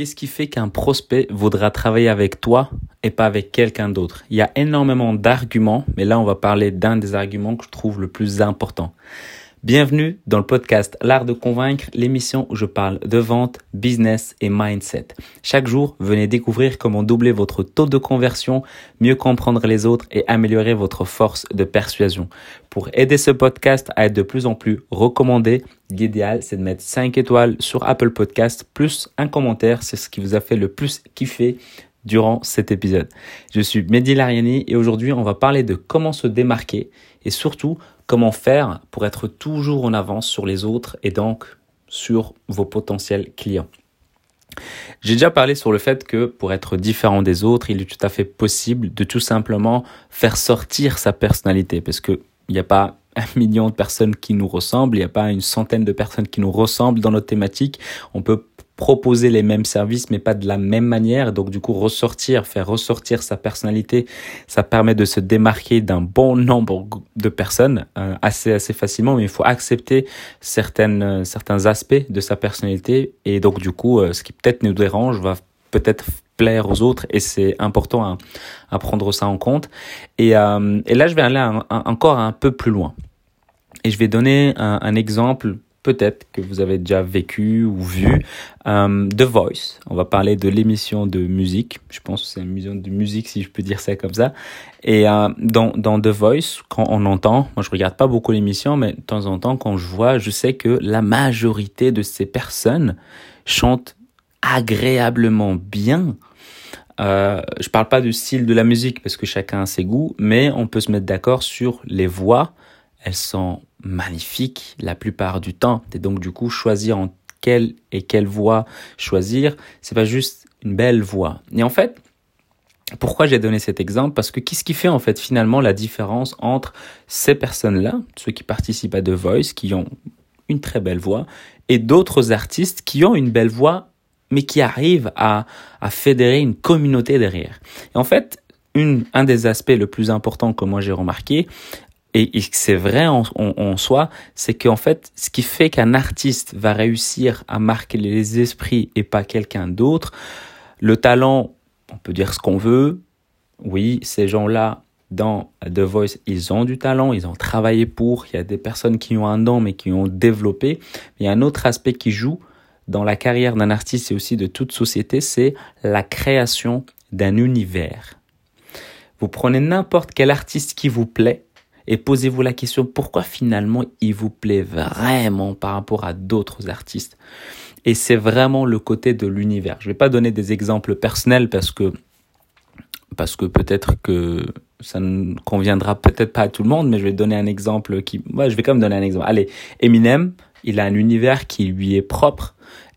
Qu'est-ce qui fait qu'un prospect voudra travailler avec toi et pas avec quelqu'un d'autre? Il y a énormément d'arguments, mais là on va parler d'un des arguments que je trouve le plus important. Bienvenue dans le podcast L'art de convaincre, l'émission où je parle de vente, business et mindset. Chaque jour, venez découvrir comment doubler votre taux de conversion, mieux comprendre les autres et améliorer votre force de persuasion. Pour aider ce podcast à être de plus en plus recommandé, l'idéal c'est de mettre 5 étoiles sur Apple Podcast plus un commentaire, c'est ce qui vous a fait le plus kiffer durant cet épisode. Je suis Mehdi Lariani et aujourd'hui on va parler de comment se démarquer et surtout comment faire pour être toujours en avance sur les autres et donc sur vos potentiels clients. J'ai déjà parlé sur le fait que pour être différent des autres, il est tout à fait possible de tout simplement faire sortir sa personnalité parce qu'il n'y a pas un million de personnes qui nous ressemblent, il n'y a pas une centaine de personnes qui nous ressemblent dans notre thématique. On peut proposer les mêmes services mais pas de la même manière. Donc du coup ressortir, faire ressortir sa personnalité, ça permet de se démarquer d'un bon nombre de personnes euh, assez assez facilement. Mais il faut accepter certaines euh, certains aspects de sa personnalité et donc du coup euh, ce qui peut-être nous dérange va peut-être plaire aux autres et c'est important à, à, prendre ça en compte. Et, et là je vais aller encore un peu plus loin et je vais donner un, un exemple peut-être que vous avez déjà vécu ou vu euh, The Voice. On va parler de l'émission de musique. Je pense que c'est une émission de musique, si je peux dire ça comme ça. Et euh, dans, dans The Voice, quand on entend, moi je regarde pas beaucoup l'émission, mais de temps en temps, quand je vois, je sais que la majorité de ces personnes chantent agréablement bien. Euh, je parle pas du style de la musique parce que chacun a ses goûts, mais on peut se mettre d'accord sur les voix. Elles sont magnifique la plupart du temps. Et donc du coup, choisir en quelle et quelle voix choisir, c'est pas juste une belle voix. Et en fait, pourquoi j'ai donné cet exemple? Parce que qu'est-ce qui fait en fait finalement la différence entre ces personnes-là, ceux qui participent à The Voice, qui ont une très belle voix, et d'autres artistes qui ont une belle voix, mais qui arrivent à, à fédérer une communauté derrière? Et en fait, un des aspects le plus important que moi j'ai remarqué, et, c'est vrai en, soi, c'est qu'en fait, ce qui fait qu'un artiste va réussir à marquer les esprits et pas quelqu'un d'autre, le talent, on peut dire ce qu'on veut. Oui, ces gens-là, dans The Voice, ils ont du talent, ils ont travaillé pour. Il y a des personnes qui ont un don, mais qui ont développé. il y a un autre aspect qui joue dans la carrière d'un artiste et aussi de toute société, c'est la création d'un univers. Vous prenez n'importe quel artiste qui vous plaît, et posez-vous la question pourquoi finalement il vous plaît vraiment par rapport à d'autres artistes? Et c'est vraiment le côté de l'univers. Je vais pas donner des exemples personnels parce que parce que peut-être que ça ne conviendra peut-être pas à tout le monde, mais je vais donner un exemple qui, ouais, je vais quand même donner un exemple. Allez, Eminem, il a un univers qui lui est propre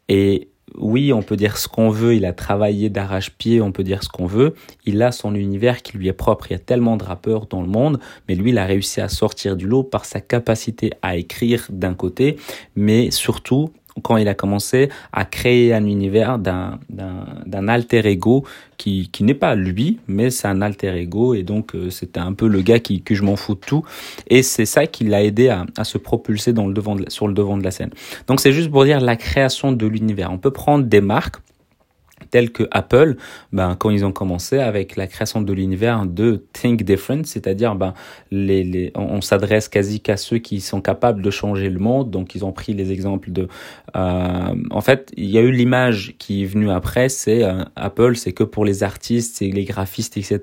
et oui, on peut dire ce qu'on veut, il a travaillé d'arrache-pied, on peut dire ce qu'on veut, il a son univers qui lui est propre, il y a tellement de rappeurs dans le monde, mais lui, il a réussi à sortir du lot par sa capacité à écrire d'un côté, mais surtout quand il a commencé à créer un univers d'un d'un alter ego qui qui n'est pas lui mais c'est un alter ego. Et donc euh, c'était un peu le gars qui que je m'en fous de tout. Et c'est ça qui l'a aidé à, à se propulser dans le devant sur le devant de la scène. Donc c'est juste pour dire la création de l'univers. On peut prendre des marques tels que Apple, ben, quand ils ont commencé avec la création de l'univers de Think Different, c'est-à-dire ben, les, les, on, s'adresse quasi qu'à ceux qui sont capables de changer le monde. Donc ils ont pris les exemples de... Euh, en fait, il y a eu l'image qui est venue après, c'est euh, Apple, c'est que pour les artistes, c'est les graphistes, etc.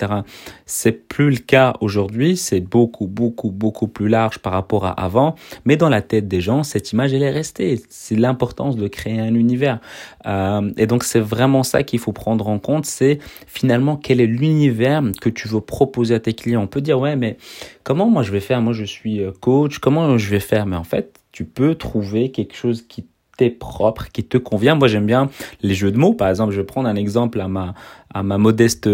C'est plus le cas aujourd'hui, c'est beaucoup, beaucoup, beaucoup plus large par rapport à avant. Mais dans la tête des gens, cette image, elle est restée. C'est l'importance de créer un univers. Euh, et donc c'est vraiment ça qu'il faut prendre en compte, c'est finalement quel est l'univers que tu veux proposer à tes clients. On peut dire, ouais, mais comment moi je vais faire? Moi je suis euh, coach, comment je vais faire? Mais en fait, tu peux trouver quelque chose qui propre, qui te convient. Moi j'aime bien les jeux de mots. Par exemple, je vais prendre un exemple à ma, à ma modeste,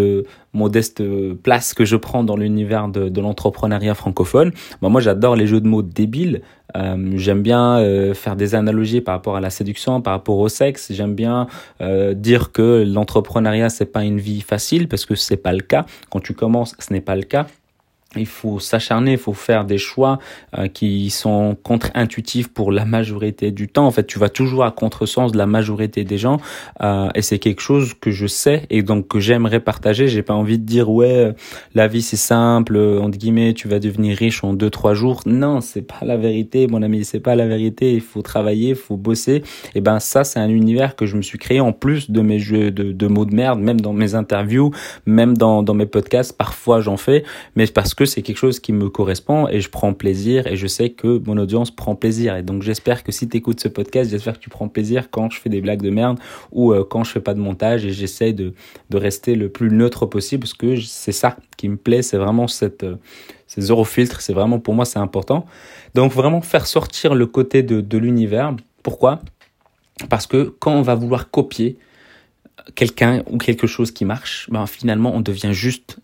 modeste place que je prends dans l'univers de, de l'entrepreneuriat francophone. moi j'adore les jeux de mots débiles. Euh, j'aime bien euh, faire des analogies par rapport à la séduction, par rapport au sexe. J'aime bien euh, dire que l'entrepreneuriat c'est pas une vie facile parce que c'est pas le cas. Quand tu commences, ce n'est pas le cas. Il faut s'acharner, il faut faire des choix euh, qui sont contre-intuitifs pour la majorité du temps. En fait, tu vas toujours à contresens de la majorité des gens, euh, et c'est quelque chose que je sais et donc que j'aimerais partager. J'ai pas envie de dire ouais, la vie c'est simple, entre guillemets, tu vas devenir riche en deux trois jours. Non, c'est pas la vérité, mon ami, c'est pas la vérité. Il faut travailler, il faut bosser. Et ben ça, c'est un univers que je me suis créé en plus de mes jeux de, de mots de merde, même dans mes interviews, même dans dans mes podcasts. Parfois, j'en fais, mais parce que c'est quelque chose qui me correspond et je prends plaisir et je sais que mon audience prend plaisir. Et donc j'espère que si tu écoutes ce podcast, j'espère que tu prends plaisir quand je fais des blagues de merde ou euh, quand je fais pas de montage et j'essaie de, de rester le plus neutre possible parce que c'est ça qui me plaît, c'est vraiment cette, euh, ces filtres c'est vraiment pour moi c'est important. Donc vraiment faire sortir le côté de, de l'univers. Pourquoi? Parce que quand on va vouloir copier quelqu'un ou quelque chose qui marche, ben finalement on devient juste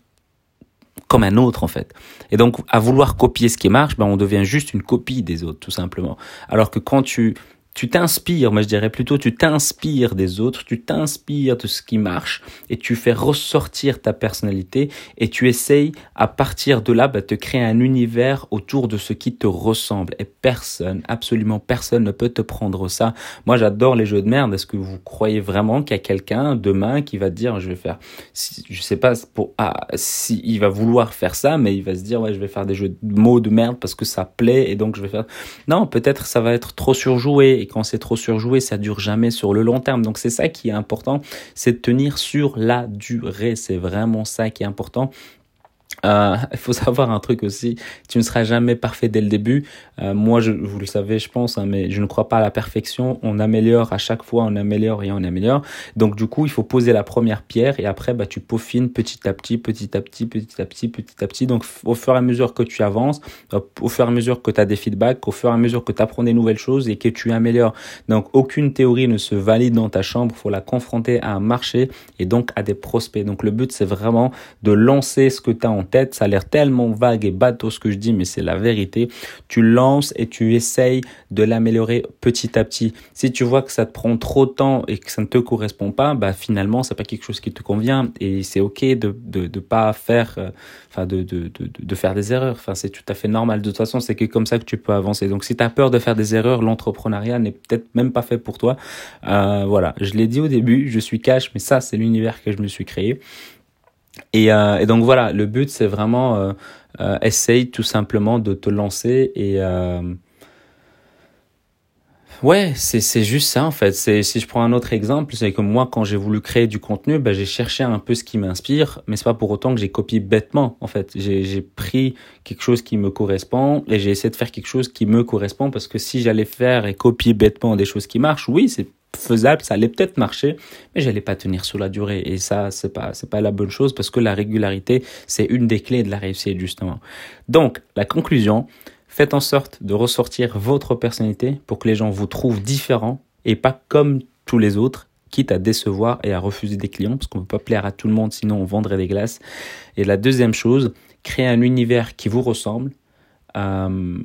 comme un autre en fait. Et donc à vouloir copier ce qui marche, ben on devient juste une copie des autres tout simplement. Alors que quand tu tu t'inspires, moi je dirais plutôt tu t'inspires des autres, tu t'inspires de ce qui marche et tu fais ressortir ta personnalité et tu essayes à partir de là bah, de créer un univers autour de ce qui te ressemble. Et personne, absolument personne ne peut te prendre ça. Moi j'adore les jeux de merde, est-ce que vous croyez vraiment qu'il y a quelqu'un demain qui va dire je vais faire, si, je sais pas pour, ah, si il va vouloir faire ça mais il va se dire ouais je vais faire des jeux de mots de merde parce que ça plaît et donc je vais faire, non peut-être ça va être trop surjoué et quand c'est trop surjoué, ça dure jamais sur le long terme. Donc c'est ça qui est important, c'est de tenir sur la durée. C'est vraiment ça qui est important. Euh, il faut savoir un truc aussi, tu ne seras jamais parfait dès le début. Euh, moi, je, vous le savez, je pense, hein, mais je ne crois pas à la perfection. On améliore à chaque fois, on améliore et on améliore. Donc du coup, il faut poser la première pierre et après, bah, tu peaufines petit à petit, petit à petit, petit à petit, petit à petit. Donc au fur et à mesure que tu avances, au fur et à mesure que tu as des feedbacks, au fur et à mesure que tu apprends des nouvelles choses et que tu améliores. Donc aucune théorie ne se valide dans ta chambre, faut la confronter à un marché et donc à des prospects. Donc le but, c'est vraiment de lancer ce que tu as en tête. Ça a l'air tellement vague et bateau ce que je dis, mais c'est la vérité. Tu lances et tu essayes de l'améliorer petit à petit. Si tu vois que ça te prend trop de temps et que ça ne te correspond pas, bah finalement c'est pas quelque chose qui te convient et c'est ok de de, de pas faire, euh, enfin de, de, de faire des erreurs. Enfin c'est tout à fait normal. De toute façon c'est que comme ça que tu peux avancer. Donc si tu as peur de faire des erreurs, l'entrepreneuriat n'est peut-être même pas fait pour toi. Euh, voilà, je l'ai dit au début, je suis cash, mais ça c'est l'univers que je me suis créé. Et, euh, et, donc voilà, le but c'est vraiment euh, euh, essaye tout simplement de te lancer et euh, ouais, c'est juste ça en fait. C'est si je prends un autre exemple, c'est que moi quand j'ai voulu créer du contenu, ben j'ai cherché un peu ce qui m'inspire, mais c'est pas pour autant que j'ai copié bêtement en fait. J'ai pris quelque chose qui me correspond et j'ai essayé de faire quelque chose qui me correspond parce que si j'allais faire et copier bêtement des choses qui marchent, oui, c'est faisable, ça allait peut-être marcher, mais j'allais pas tenir sur la durée. Et ça, c'est pas, c'est pas la bonne chose parce que la régularité, c'est une des clés de la réussite, justement. Donc, la conclusion, faites en sorte de ressortir votre personnalité pour que les gens vous trouvent différent et pas comme tous les autres, quitte à décevoir et à refuser des clients parce qu'on ne peut pas plaire à tout le monde, sinon on vendrait des glaces. Et la deuxième chose, créer un univers qui vous ressemble, euh,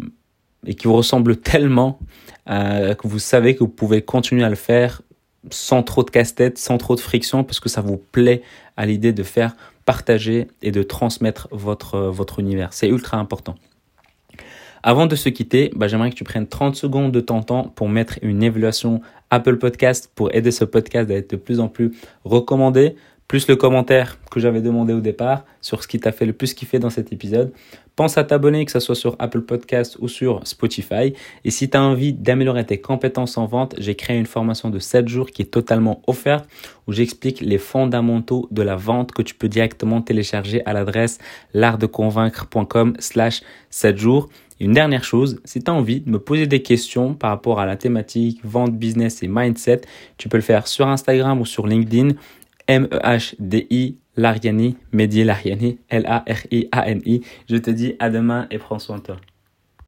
et qui vous ressemble tellement euh, que vous savez que vous pouvez continuer à le faire sans trop de casse-tête, sans trop de friction, parce que ça vous plaît à l'idée de faire partager et de transmettre votre, votre univers. C'est ultra important. Avant de se quitter, bah, j'aimerais que tu prennes 30 secondes de ton temps pour mettre une évaluation Apple Podcast pour aider ce podcast à être de plus en plus recommandé, plus le commentaire que j'avais demandé au départ sur ce qui t'a fait le plus kiffer dans cet épisode. Pense à t'abonner, que ce soit sur Apple Podcast ou sur Spotify. Et si tu as envie d'améliorer tes compétences en vente, j'ai créé une formation de 7 jours qui est totalement offerte où j'explique les fondamentaux de la vente que tu peux directement télécharger à l'adresse l'artdeconvaincre.com slash 7 jours. Une dernière chose, si tu as envie de me poser des questions par rapport à la thématique vente, business et mindset, tu peux le faire sur Instagram ou sur LinkedIn. M-E-H-D-I, Lariani, Mehdi Lariani, L-A-R-I-A-N-I. Je te dis à demain et prends soin de toi.